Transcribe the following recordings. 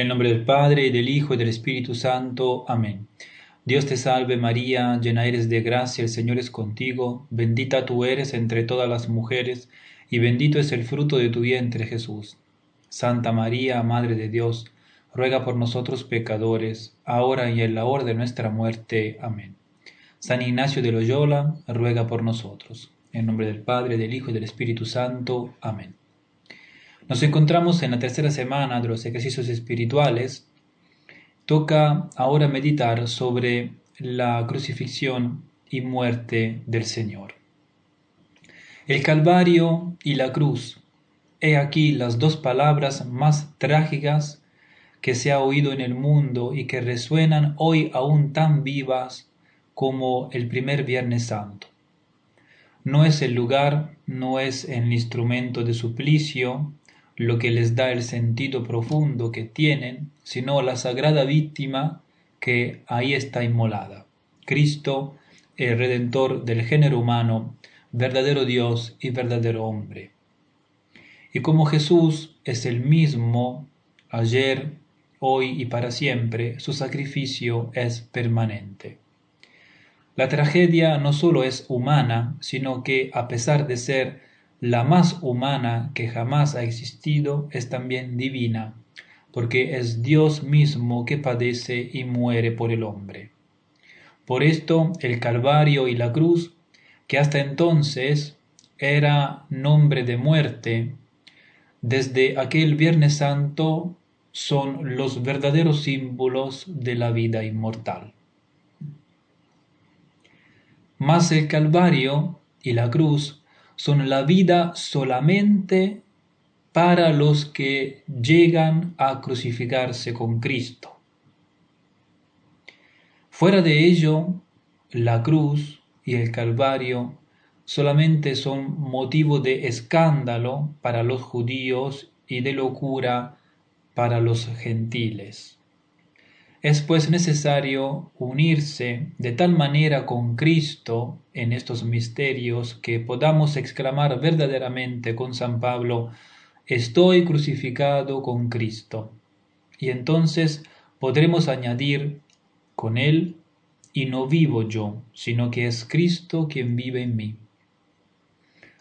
En el nombre del Padre, del Hijo, y del Espíritu Santo. Amén. Dios te salve María, llena eres de gracia, el Señor es contigo, bendita tú eres entre todas las mujeres, y bendito es el fruto de tu vientre Jesús. Santa María, Madre de Dios, ruega por nosotros pecadores, ahora y en la hora de nuestra muerte. Amén. San Ignacio de Loyola, ruega por nosotros. En nombre del Padre, del Hijo y del Espíritu Santo. Amén. Nos encontramos en la tercera semana de los ejercicios espirituales. Toca ahora meditar sobre la crucifixión y muerte del Señor. El Calvario y la cruz. He aquí las dos palabras más trágicas que se ha oído en el mundo y que resuenan hoy aún tan vivas como el primer Viernes Santo. No es el lugar, no es el instrumento de suplicio, lo que les da el sentido profundo que tienen, sino la sagrada víctima que ahí está inmolada. Cristo, el Redentor del género humano, verdadero Dios y verdadero hombre. Y como Jesús es el mismo ayer, hoy y para siempre, su sacrificio es permanente. La tragedia no solo es humana, sino que a pesar de ser la más humana que jamás ha existido es también divina, porque es Dios mismo que padece y muere por el hombre. Por esto el Calvario y la cruz, que hasta entonces era nombre de muerte, desde aquel Viernes Santo son los verdaderos símbolos de la vida inmortal. Mas el Calvario y la cruz son la vida solamente para los que llegan a crucificarse con Cristo. Fuera de ello, la cruz y el Calvario solamente son motivo de escándalo para los judíos y de locura para los gentiles. Es pues necesario unirse de tal manera con Cristo en estos misterios que podamos exclamar verdaderamente con San Pablo, estoy crucificado con Cristo. Y entonces podremos añadir con Él, y no vivo yo, sino que es Cristo quien vive en mí.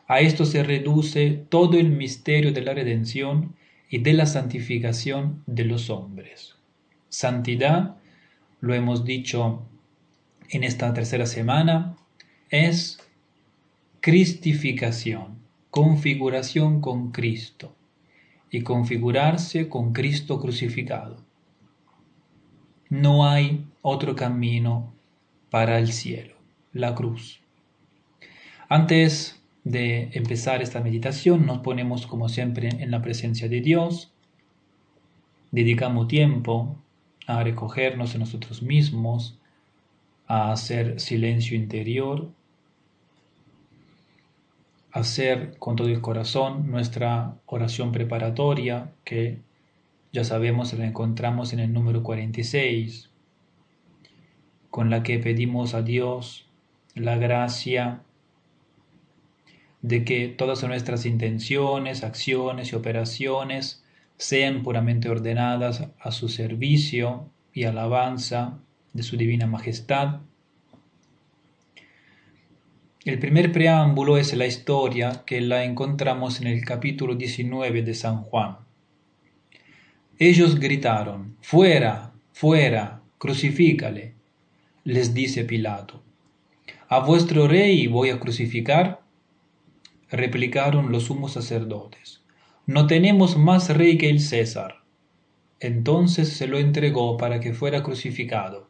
A esto se reduce todo el misterio de la redención y de la santificación de los hombres. Santidad, lo hemos dicho en esta tercera semana, es cristificación, configuración con Cristo y configurarse con Cristo crucificado. No hay otro camino para el cielo, la cruz. Antes de empezar esta meditación nos ponemos como siempre en la presencia de Dios, dedicamos tiempo a recogernos en nosotros mismos, a hacer silencio interior, a hacer con todo el corazón nuestra oración preparatoria, que ya sabemos la encontramos en el número 46, con la que pedimos a Dios la gracia de que todas nuestras intenciones, acciones y operaciones sean puramente ordenadas a su servicio y alabanza de su divina majestad. El primer preámbulo es la historia que la encontramos en el capítulo 19 de San Juan. Ellos gritaron, fuera, fuera, crucifícale, les dice Pilato. ¿A vuestro rey voy a crucificar? replicaron los sumos sacerdotes no tenemos más rey que el César. Entonces se lo entregó para que fuera crucificado.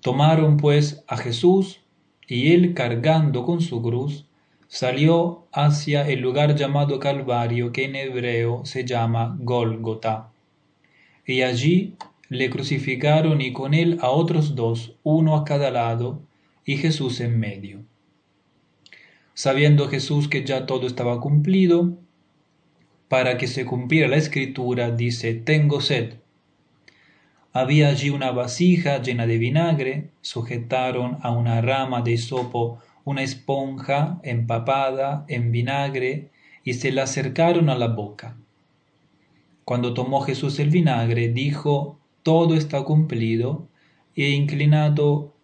Tomaron pues a Jesús, y él cargando con su cruz, salió hacia el lugar llamado Calvario, que en hebreo se llama Gólgota. Y allí le crucificaron y con él a otros dos, uno a cada lado, y Jesús en medio. Sabiendo Jesús que ya todo estaba cumplido, para que se cumpliera la escritura, dice, tengo sed. Había allí una vasija llena de vinagre, sujetaron a una rama de sopo una esponja empapada en vinagre y se la acercaron a la boca. cuando tomó Jesús el vinagre, dijo, todo está cumplido, e inclinado,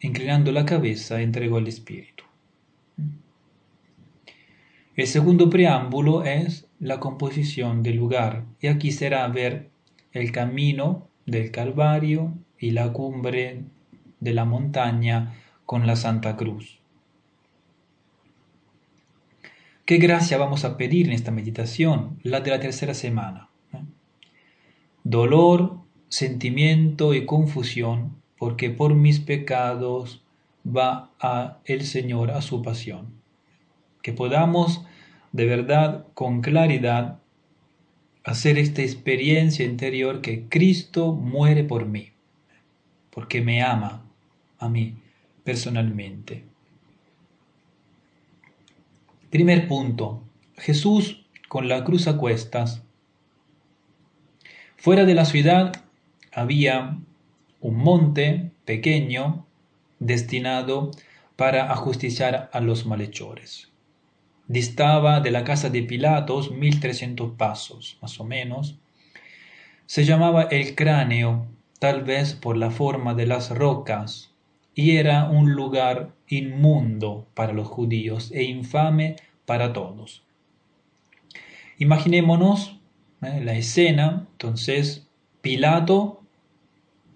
inclinando la cabeza, entregó el Espíritu. El segundo preámbulo es la composición del lugar, y aquí será ver el camino del Calvario y la cumbre de la montaña con la Santa Cruz. ¿Qué gracia vamos a pedir en esta meditación? La de la tercera semana. Dolor, sentimiento y confusión, porque por mis pecados va el Señor a su pasión. Que podamos de verdad con claridad hacer esta experiencia interior que Cristo muere por mí, porque me ama a mí personalmente. Primer punto. Jesús con la cruz a cuestas. Fuera de la ciudad había un monte pequeño destinado para ajusticiar a los malhechores. Distaba de la casa de Pilatos mil trescientos pasos, más o menos. Se llamaba el cráneo, tal vez por la forma de las rocas y era un lugar inmundo para los judíos e infame para todos. Imaginémonos ¿eh? la escena, entonces Pilato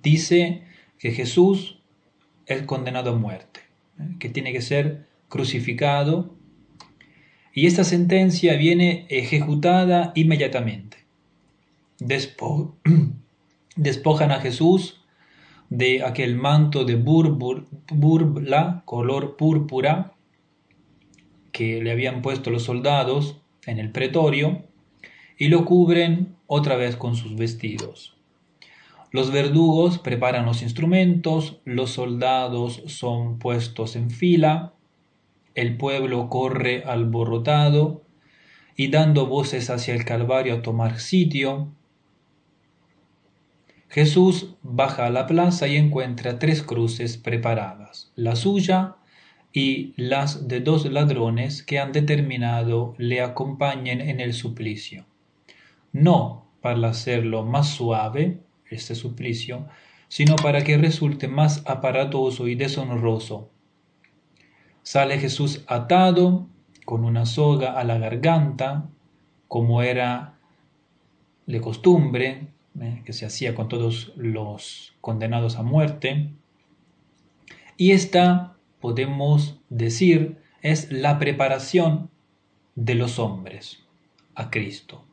dice que Jesús es condenado a muerte, ¿eh? que tiene que ser crucificado y esta sentencia viene ejecutada inmediatamente. despojan a Jesús de aquel manto de burbla, color púrpura, que le habían puesto los soldados en el pretorio, y lo cubren otra vez con sus vestidos. Los verdugos preparan los instrumentos, los soldados son puestos en fila, el pueblo corre alborotado y dando voces hacia el Calvario a tomar sitio, Jesús baja a la plaza y encuentra tres cruces preparadas, la suya y las de dos ladrones que han determinado le acompañen en el suplicio. No para hacerlo más suave, este suplicio, sino para que resulte más aparatoso y deshonroso. Sale Jesús atado, con una soga a la garganta, como era de costumbre, ¿eh? que se hacía con todos los condenados a muerte. Y esta, podemos decir, es la preparación de los hombres a Cristo.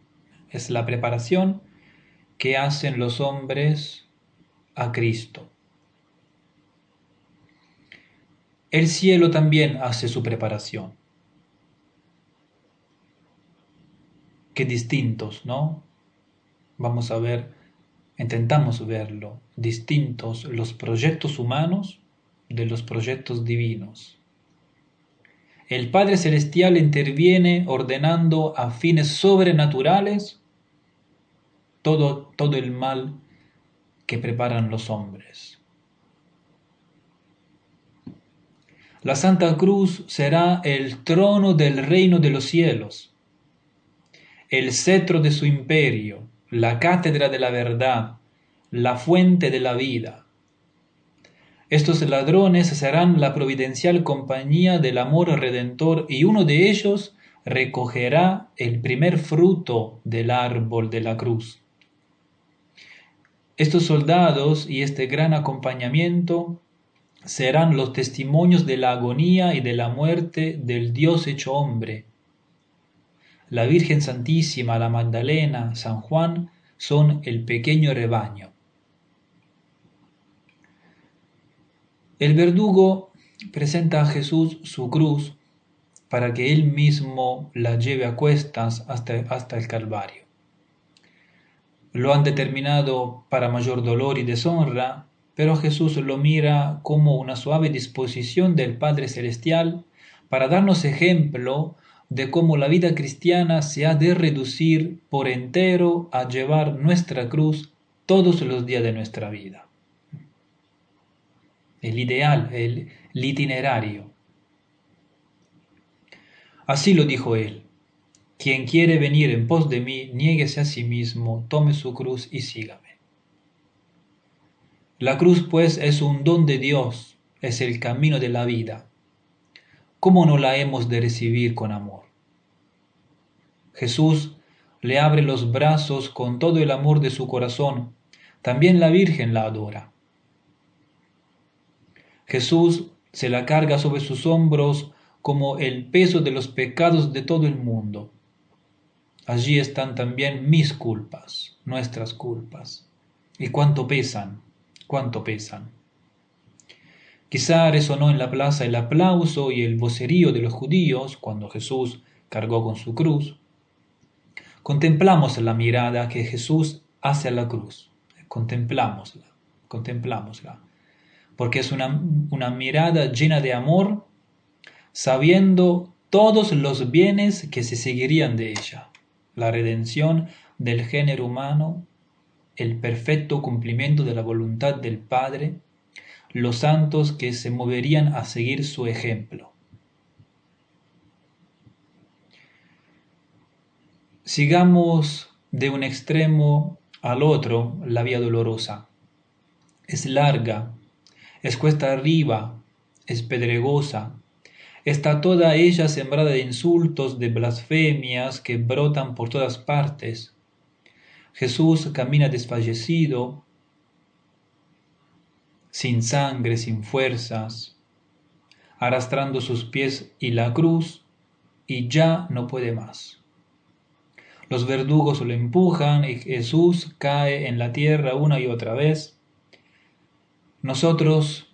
Es la preparación que hacen los hombres a Cristo. El cielo también hace su preparación. Qué distintos, ¿no? vamos a ver, intentamos verlo, distintos los proyectos humanos de los proyectos divinos. El Padre Celestial interviene ordenando a fines sobrenaturales todo, todo el mal que preparan los hombres. La Santa Cruz será el trono del reino de los cielos, el cetro de su imperio, la cátedra de la verdad, la fuente de la vida. Estos ladrones serán la providencial compañía del amor redentor y uno de ellos recogerá el primer fruto del árbol de la cruz. Estos soldados y este gran acompañamiento serán los testimonios de la agonía y de la muerte del Dios hecho hombre, la Virgen Santísima, la Magdalena, San Juan son el pequeño rebaño. El verdugo presenta a Jesús su cruz para que él mismo la lleve a cuestas hasta, hasta el Calvario. Lo han determinado para mayor dolor y deshonra, pero Jesús lo mira como una suave disposición del Padre Celestial para darnos ejemplo de cómo la vida cristiana se ha de reducir por entero a llevar nuestra cruz todos los días de nuestra vida. El ideal, el, itinerario. Así lo dijo él. Quien quiere venir en pos de mí, niéguese a sí mismo, tome su cruz y sígame. La cruz, pues, es un don de Dios, es el camino de la vida. ¿Cómo no la hemos de recibir con amor? Jesús le abre los brazos con todo el amor de su corazón, también la Virgen la adora. Jesús se la carga sobre sus hombros como el peso de los pecados de todo el mundo. Allí están también mis culpas, nuestras culpas. ¿Y cuánto pesan? ¿Cuánto pesan? Quizá resonó en la plaza el aplauso y el vocerío de los judíos cuando Jesús cargó con su cruz. Contemplamos la mirada que Jesús hace a la cruz. Contemplámosla, contemplámosla. Porque es una, una mirada llena de amor, sabiendo todos los bienes que se seguirían de ella. La redención del género humano, el perfecto cumplimiento de la voluntad del Padre, los santos que se moverían a seguir su ejemplo. Sigamos de un extremo al otro la vía dolorosa. Es larga, es cuesta arriba, es pedregosa, está toda ella sembrada de insultos, de blasfemias que brotan por todas partes. Jesús camina desfallecido, sin sangre, sin fuerzas, arrastrando sus pies y la cruz, y ya no puede más. Los verdugos lo empujan y Jesús cae en la tierra una y otra vez. Nosotros,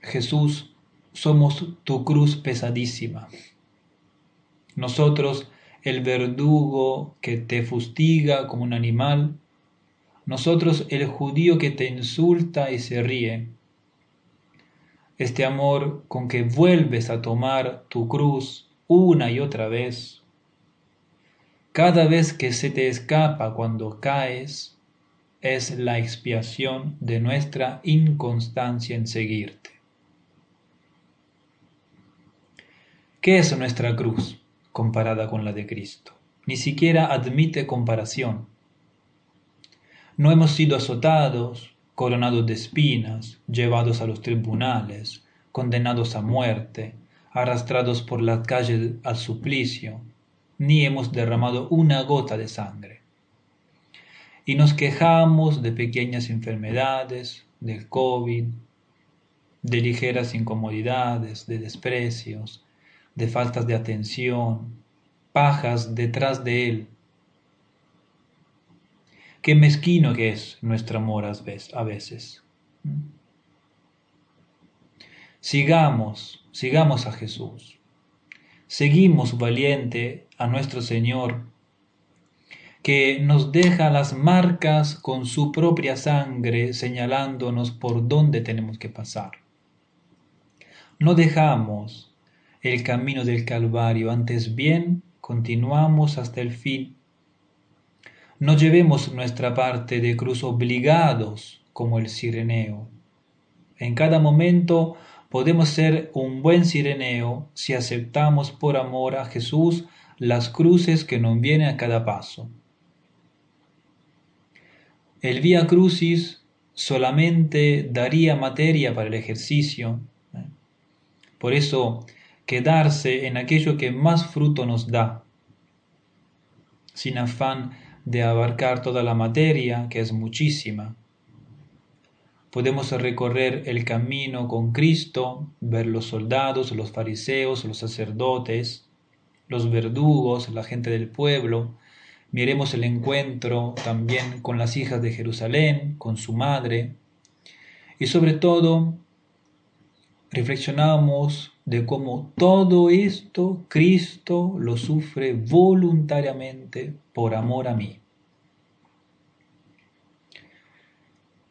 Jesús, somos tu cruz pesadísima. Nosotros, el verdugo que te fustiga como un animal. Nosotros, el judío que te insulta y se ríe. Este amor con que vuelves a tomar tu cruz una y otra vez cada vez que se te escapa cuando caes, es la expiación de nuestra inconstancia en seguirte. ¿Qué es nuestra cruz comparada con la de Cristo? Ni siquiera admite comparación. No hemos sido azotados, coronados de espinas, llevados a los tribunales, condenados a muerte, arrastrados por las calles al suplicio, ni hemos derramado una gota de sangre. Y nos quejamos de pequeñas enfermedades, del COVID, de ligeras incomodidades, de desprecios, de faltas de atención, pajas detrás de él. Qué mezquino que es nuestro amor a veces. Sigamos, sigamos a Jesús. Seguimos valiente a nuestro Señor, que nos deja las marcas con su propia sangre señalándonos por dónde tenemos que pasar. No dejamos el camino del Calvario, antes bien continuamos hasta el fin. No llevemos nuestra parte de cruz obligados como el sireneo. En cada momento podemos ser un buen sireneo si aceptamos por amor a Jesús las cruces que nos vienen a cada paso. El Vía Crucis solamente daría materia para el ejercicio. Por eso, quedarse en aquello que más fruto nos da, sin afán de abarcar toda la materia, que es muchísima. Podemos recorrer el camino con Cristo, ver los soldados, los fariseos, los sacerdotes, los verdugos, la gente del pueblo. Miremos el encuentro también con las hijas de Jerusalén, con su madre. Y sobre todo, reflexionamos de cómo todo esto Cristo lo sufre voluntariamente por amor a mí.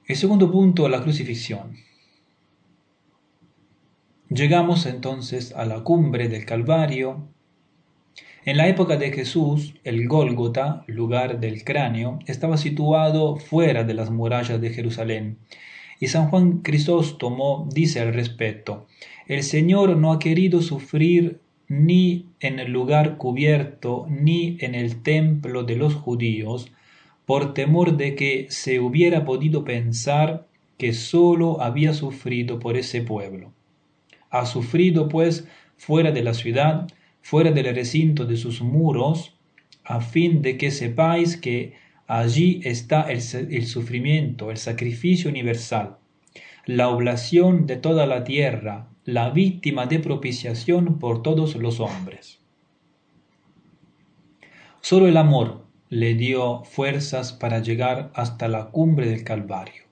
El segundo punto, la crucifixión. Llegamos entonces a la cumbre del Calvario en la época de Jesús, el Gólgota, lugar del cráneo, estaba situado fuera de las murallas de Jerusalén. Y San Juan Crisóstomo dice al respecto, el Señor no ha querido sufrir ni en el lugar cubierto, ni en el templo de los judíos, por temor de que se hubiera podido pensar que sólo había sufrido por ese pueblo. Ha sufrido, pues, fuera de la ciudad, fuera del recinto de sus muros, a fin de que sepáis que allí está el, sufrimiento, el sacrificio universal, la oblación de toda la tierra, la víctima de propiciación por todos los hombres. Solo el amor le dio fuerzas para llegar hasta la cumbre del Calvario.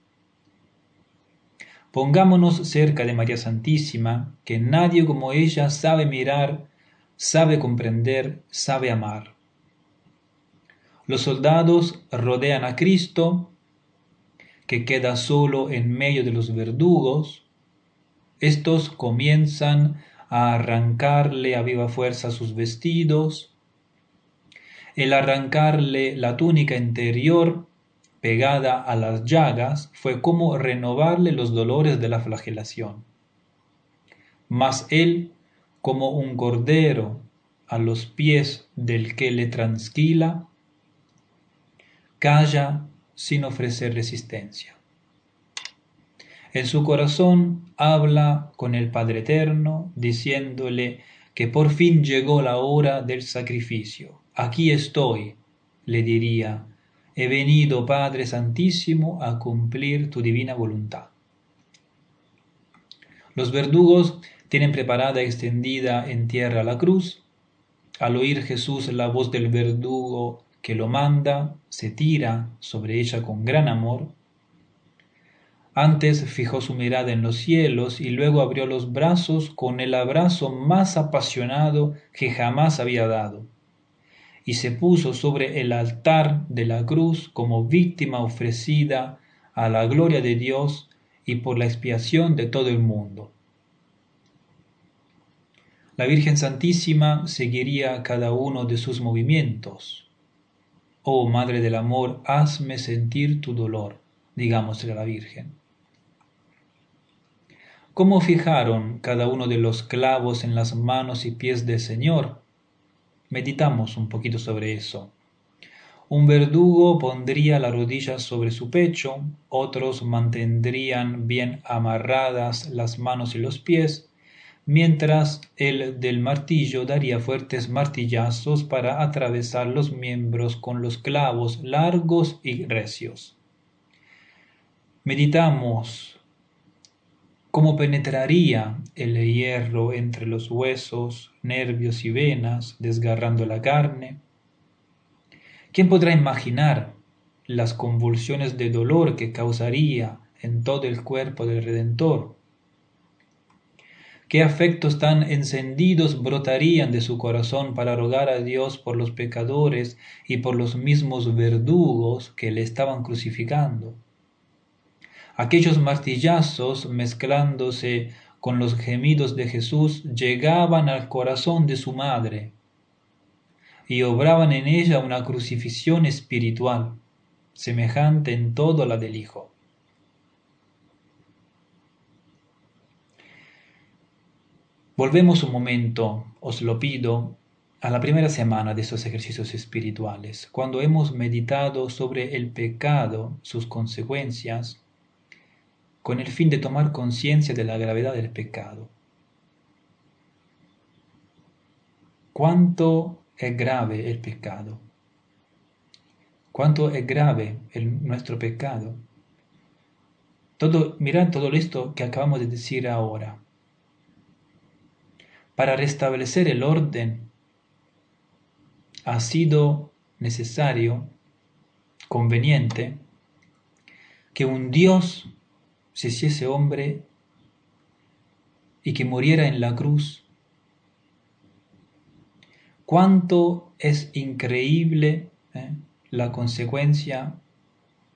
Pongámonos cerca de María Santísima, que nadie como ella sabe mirar, sabe comprender, sabe amar. Los soldados rodean a Cristo, que queda solo en medio de los verdugos, estos comienzan a arrancarle a viva fuerza sus vestidos. El arrancarle la túnica interior pegada a las llagas fue como renovarle los dolores de la flagelación. Mas él, como un cordero a los pies del que le transquila, calla sin ofrecer resistencia. En su corazón habla con el Padre Eterno, diciéndole que por fin llegó la hora del sacrificio. Aquí estoy, le diría, he venido, Padre Santísimo, a cumplir tu divina voluntad. Los verdugos tienen preparada extendida en tierra la cruz. Al oír Jesús la voz del verdugo que lo manda, se tira sobre ella con gran amor antes fijó su mirada en los cielos y luego abrió los brazos con el abrazo más apasionado que jamás había dado, y se puso sobre el altar de la cruz como víctima ofrecida a la gloria de Dios y por la expiación de todo el mundo. La Virgen Santísima seguiría cada uno de sus movimientos. Oh Madre del Amor, hazme sentir tu dolor, digámosle a la Virgen. ¿Cómo fijaron cada uno de los clavos en las manos y pies del Señor? Meditamos un poquito sobre eso. Un verdugo pondría la rodilla sobre su pecho, otros mantendrían bien amarradas las manos y los pies, mientras el del martillo daría fuertes martillazos para atravesar los miembros con los clavos largos y recios. Meditamos cómo penetraría el hierro entre los huesos, nervios y venas, desgarrando la carne. ¿Quién podrá imaginar las convulsiones de dolor que causaría en todo el cuerpo del Redentor? ¿Qué afectos tan encendidos brotarían de su corazón para rogar a Dios por los pecadores y por los mismos verdugos que le estaban crucificando? Aquellos martillazos mezclándose con los gemidos de Jesús llegaban al corazón de su madre y obraban en ella una crucifixión espiritual, semejante en todo a la del Hijo. Volvemos un momento, os lo pido, a la primera semana de esos ejercicios espirituales, cuando hemos meditado sobre el pecado, sus consecuencias, con el fin de tomar conciencia de la gravedad del pecado. ¿Cuánto es grave el pecado? ¿Cuánto es grave el, nuestro pecado? Todo, mirad todo esto que acabamos de decir ahora. Para restablecer el orden ha sido necesario, conveniente, que un Dios se hiciese hombre y que muriera en la cruz. Cuánto es increíble eh, la consecuencia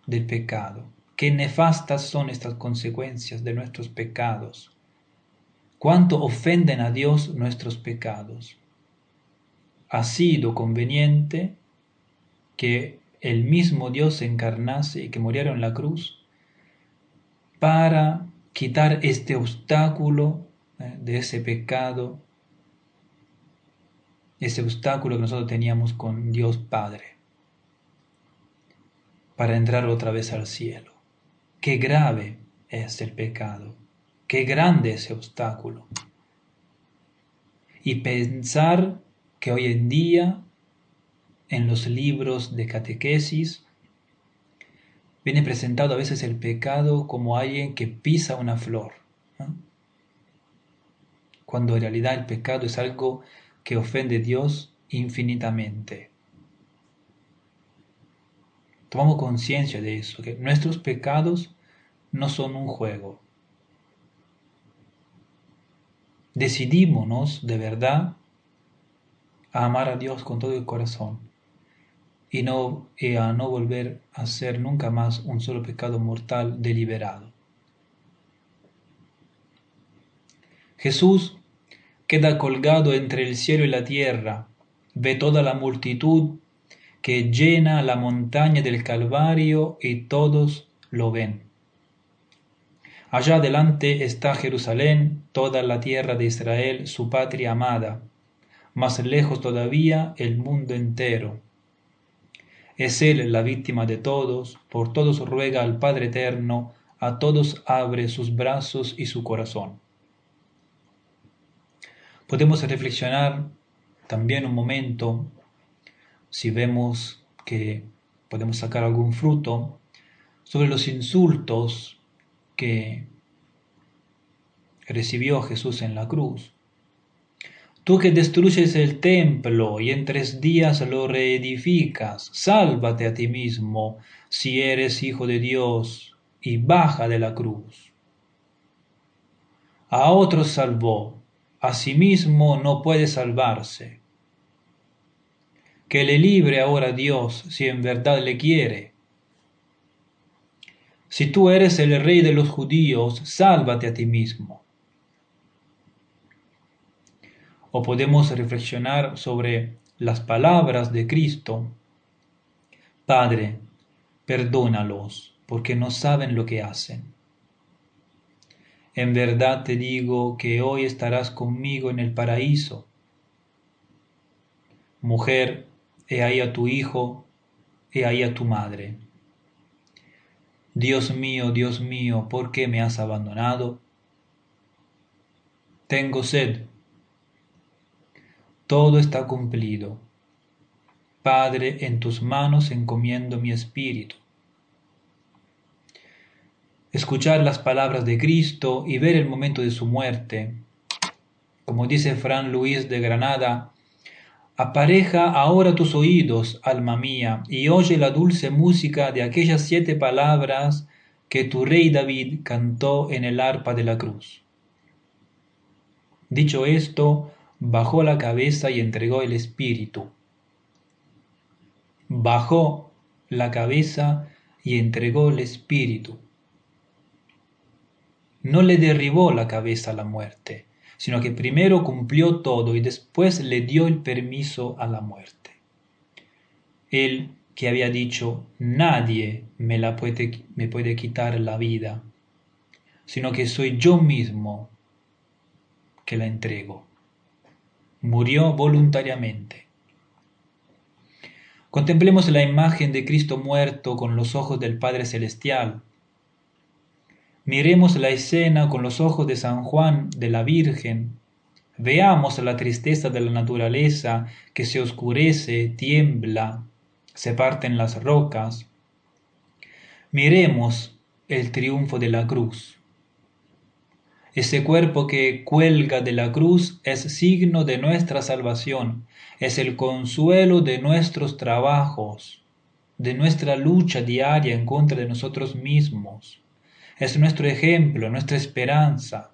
del pecado. Qué nefastas son estas consecuencias de nuestros pecados. Cuánto ofenden a Dios nuestros pecados. Ha sido conveniente que el mismo Dios se encarnase y que muriera en la cruz para quitar este obstáculo eh, de ese pecado ese obstáculo que nosotros teníamos con Dios Padre para entrar otra vez al cielo. Qué grave es el pecado, qué grande ese obstáculo. Y pensar que hoy en día en los libros de catequesis viene presentado a veces el pecado como alguien que pisa una flor, cuando en realidad el pecado es algo que ofende a Dios infinitamente. Tomamos conciencia de eso, que nuestros pecados no son un juego. Decidímonos de verdad a amar a Dios con todo el corazón y, no, y a no volver a ser nunca más un solo pecado mortal deliberado. Jesús queda colgado entre el cielo y la tierra, ve toda la multitud que llena la montaña del Calvario y todos lo ven. Allá adelante está Jerusalén, toda la tierra de Israel, su patria amada, más lejos todavía el mundo entero. Es Él la víctima de todos, por todos ruega al Padre Eterno, a todos abre sus brazos y su corazón. Podemos reflexionar también un momento, si vemos que podemos sacar algún fruto, sobre los insultos que recibió Jesús en la cruz. Tú que destruyes el templo y en tres días lo reedificas, sálvate a ti mismo si eres hijo de Dios y baja de la cruz. A otros salvó, a sí mismo no puede salvarse. Que le libre ahora Dios si en verdad le quiere. Si tú eres el rey de los judíos, sálvate a ti mismo. O podemos reflexionar sobre las palabras de Cristo. Padre, perdónalos, porque no saben lo que hacen. En verdad te digo que hoy estarás conmigo en el paraíso. Mujer, he ahí a tu hijo, he ahí a tu madre. Dios mío, Dios mío, ¿por qué me has abandonado? Tengo sed. Todo está cumplido. Padre, en tus manos encomiendo mi espíritu escuchar las palabras de Cristo y ver el momento de su muerte. Como dice Fran Luis de Granada, apareja ahora tus oídos, alma mía, y oye la dulce música de aquellas siete palabras que tu rey David cantó en el arpa de la cruz. Dicho esto, bajó la cabeza y entregó el espíritu. Bajó la cabeza y entregó el espíritu no le derribó la cabeza la muerte, sino que primero cumplió todo y después le dio el permiso a la muerte. Él que había dicho, nadie me, puede, me puede quitar la vida, sino que soy yo mismo que la entrego. Murió voluntariamente. Contemplemos la imagen de Cristo muerto con los ojos del Padre Celestial, Miremos la escena con los ojos de San Juan de la Virgen. Veamos la tristeza de la naturaleza que se oscurece, tiembla, se parten las rocas. Miremos el triunfo de la cruz. Ese cuerpo que cuelga de la cruz es signo de nuestra salvación, es el consuelo de nuestros trabajos, de nuestra lucha diaria en contra de nosotros mismos es nuestro ejemplo, nuestra esperanza.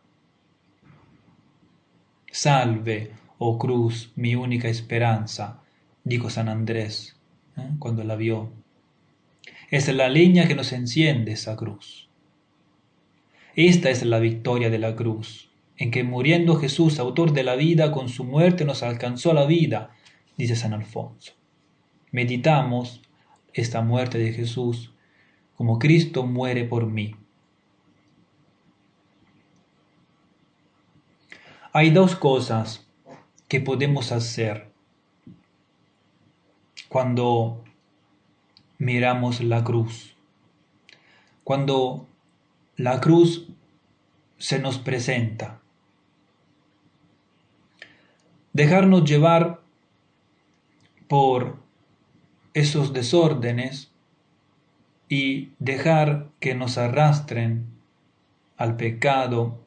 Salve, oh cruz, mi única esperanza, dijo San Andrés ¿eh? cuando la vio. Es la leña que nos enciende esa cruz. Esta es la victoria de la cruz, en que muriendo Jesús, autor de la vida, con su muerte nos alcanzó la vida, dice San Alfonso. Meditamos esta muerte de Jesús como Cristo muere por mí. Hay dos cosas que podemos hacer cuando miramos la cruz. Cuando la cruz se nos presenta. Dejarnos llevar por esos desórdenes y dejar que nos arrastren al pecado,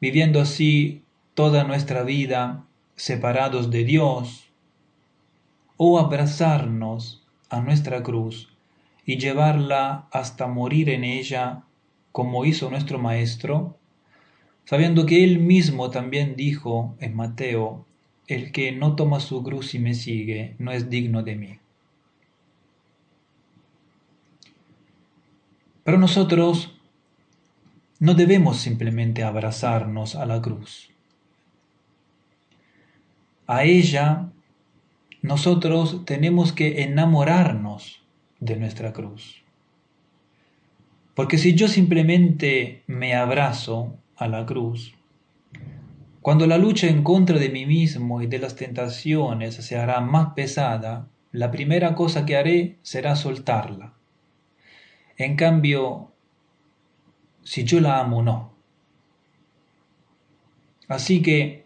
viviendo así toda nuestra vida separados de Dios, o abrazarnos a nuestra cruz y llevarla hasta morir en ella como hizo nuestro Maestro, sabiendo que Él mismo también dijo en Mateo, el que no toma su cruz y me sigue no es digno de mí. Pero nosotros no debemos simplemente abrazarnos a la cruz. A ella nosotros tenemos que enamorarnos de nuestra cruz. Porque si yo simplemente me abrazo a la cruz, cuando la lucha en contra de mí mismo y de las tentaciones se hará más pesada, la primera cosa que haré será soltarla en cambio, si yo la amo, no. Así que,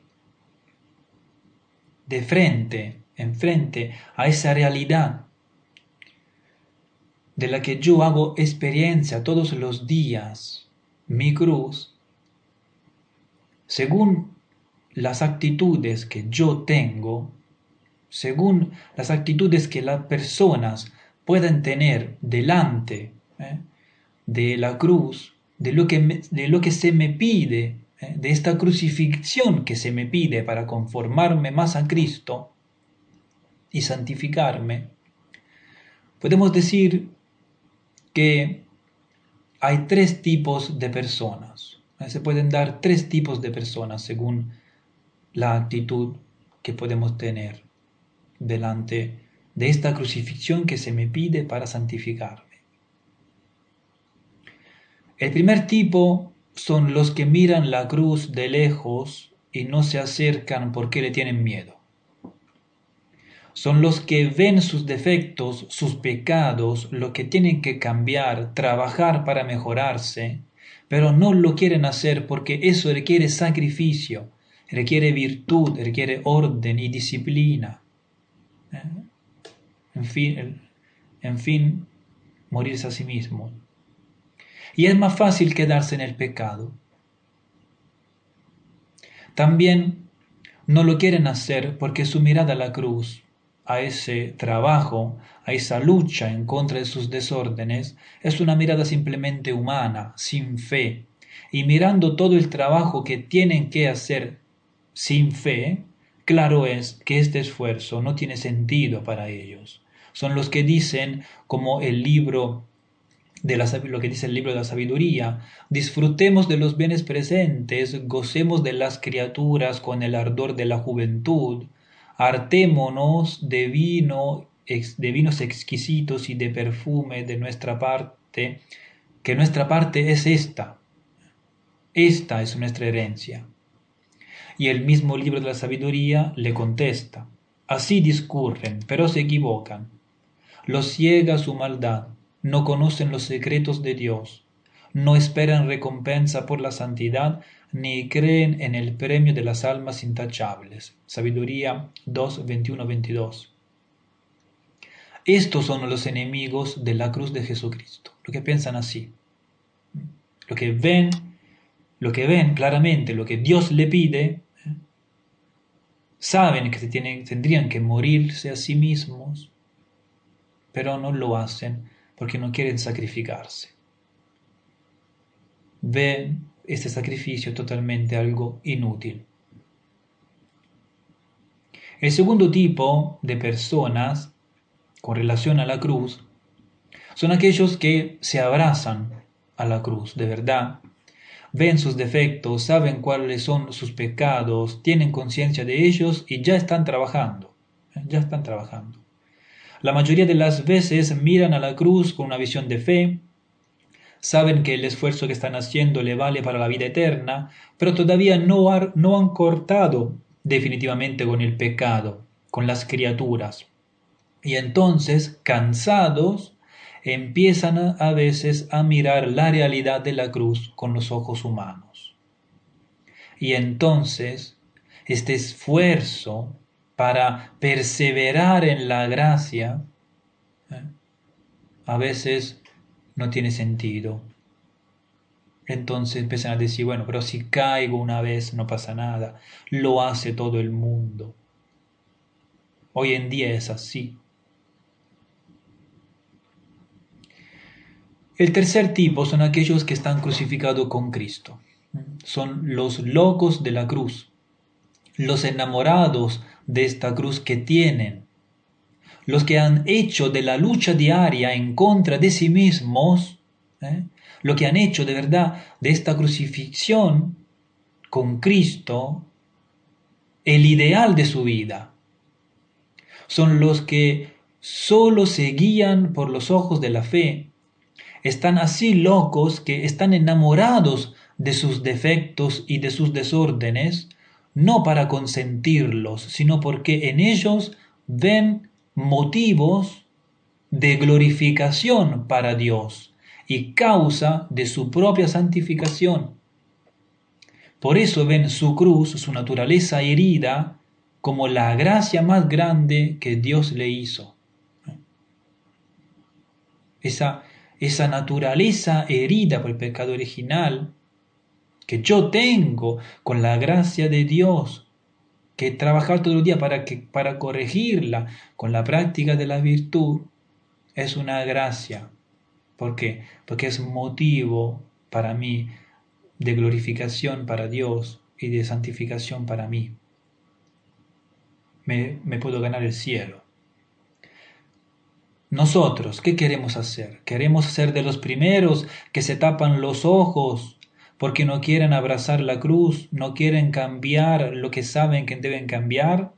de frente, enfrente a esa realidad de la que yo hago experiencia todos los días, mi cruz, según las actitudes que yo tengo, según las actitudes que las personas puedan tener delante ¿eh? de la cruz, de lo, que de lo que se me pide. De esta crucifixión que se me pide para conformarme más a Cristo y santificarme, podemos decir que hay tres tipos de personas. Se pueden dar tres tipos de personas según la actitud que podemos tener delante de esta crucifixión que se me pide para santificar. El primer tipo son los que miran la cruz de lejos y no se acercan porque le tienen miedo. Son los que ven sus defectos, sus pecados, lo que tienen que cambiar, trabajar para mejorarse, pero no lo quieren hacer porque eso requiere sacrificio, requiere virtud, requiere orden y disciplina. ¿Eh? En fin, en fin, morirse a sí mismo y es más fácil quedarse en el pecado. También no lo quieren hacer porque su mirada a la cruz, a ese trabajo, a esa lucha en contra de sus desórdenes, es una mirada simplemente humana, sin fe, y mirando todo el trabajo que tienen que hacer sin fe, claro es que este esfuerzo no tiene sentido para ellos. Son los que dicen, como el libro de lo que dice el libro de la sabiduría, disfrutemos de los bienes presentes, gocemos de las criaturas con el ardor de la juventud, hartémonos de vino, de vinos exquisitos y de perfume de nuestra parte, que nuestra parte es esta, esta es nuestra herencia. Y el mismo libro de la sabiduría le contesta, así discurren, pero se equivocan, los ciega su maldad, no conocen los secretos de Dios, no esperan recompensa por la santidad, ni creen en el premio de las almas intachables. Sabiduría 2, 21, 22. Estos son los enemigos de la cruz de Jesucristo, lo que piensan así, lo que ven, lo que ven claramente, lo que Dios le pide, saben que tendrían que morirse a sí mismos, pero no lo hacen porque no quieren sacrificarse. Ven este sacrificio totalmente algo inútil. El segundo tipo de personas con relación a la cruz son aquellos que se abrazan a la cruz de verdad, ven sus defectos, saben cuáles son sus pecados, tienen conciencia de ellos y ya están trabajando, ya están trabajando. La mayoría de las veces miran a la cruz con una visión de fe, saben que el esfuerzo que están haciendo le vale para la vida eterna, pero todavía no, han cortado definitivamente con el pecado, con las criaturas. Y entonces, cansados, empiezan a veces a mirar la realidad de la cruz con los ojos humanos. Y entonces, este esfuerzo para perseverar en la gracia, ¿eh? a veces no tiene sentido. Entonces empiezan a decir, bueno, pero si caigo una vez no pasa nada, lo hace todo el mundo. Hoy en día es así. El tercer tipo son aquellos que están crucificados con Cristo. Son los locos de la cruz, los enamorados de esta cruz que tienen, los que han hecho de la lucha diaria en contra de sí mismos, ¿eh? lo que han hecho de verdad de esta crucifixión con Cristo el ideal de su vida. Son los que solo se guían por los ojos de la fe están así locos que están enamorados de sus defectos y de sus desórdenes, no para consentirlos, sino porque en ellos ven motivos de glorificación para Dios y causa de su propia santificación. Por eso ven su cruz, su naturaleza herida, como la gracia más grande que Dios le hizo. Esa esa naturaleza herida por el pecado original que yo tengo con la gracia de Dios, que trabajar todo el día para, que, para corregirla con la práctica de la virtud, es una gracia. ¿Por qué? Porque es motivo para mí de glorificación para Dios y de santificación para mí. Me, me puedo ganar el cielo. Nosotros, ¿qué queremos hacer? ¿Queremos ser de los primeros que se tapan los ojos porque no quieren abrazar la cruz, no quieren cambiar lo que saben que deben cambiar?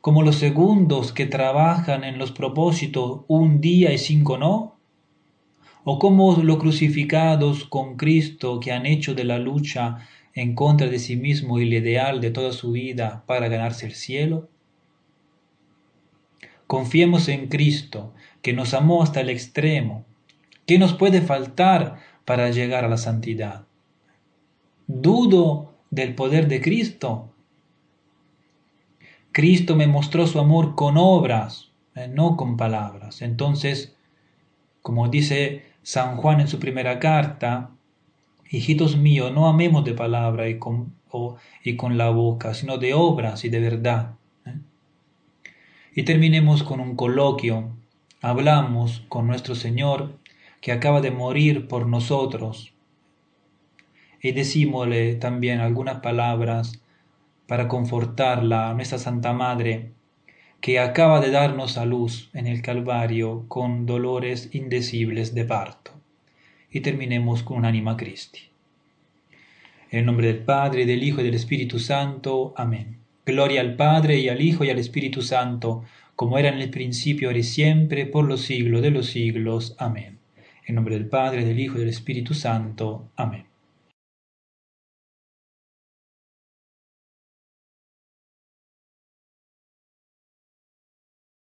¿Como los segundos que trabajan en los propósitos un día y cinco no? ¿O como los crucificados con Cristo que han hecho de la lucha en contra de sí mismo el ideal de toda su vida para ganarse el cielo? Confiemos en Cristo, que nos amó hasta el extremo. ¿Qué nos puede faltar para llegar a la santidad? ¿Dudo del poder de Cristo? Cristo me mostró su amor con obras, eh, no con palabras. Entonces, como dice San Juan en su primera carta, hijitos míos, no amemos de palabra y con, y con la boca, sino de obras y de verdad. Y terminemos con un coloquio. Hablamos con nuestro Señor que acaba de morir por nosotros. Y decímosle también algunas palabras para confortarla a nuestra Santa Madre, que acaba de darnos a luz en el Calvario con dolores indecibles de parto. Y terminemos con un ánima Christi. En el nombre del Padre, del Hijo y del Espíritu Santo. Amén. Gloria al Padre y al Hijo y al Espíritu Santo, como era en el principio, ahora y siempre, por los siglos de los siglos. Amén. En nombre del Padre, del Hijo y del Espíritu Santo. Amén.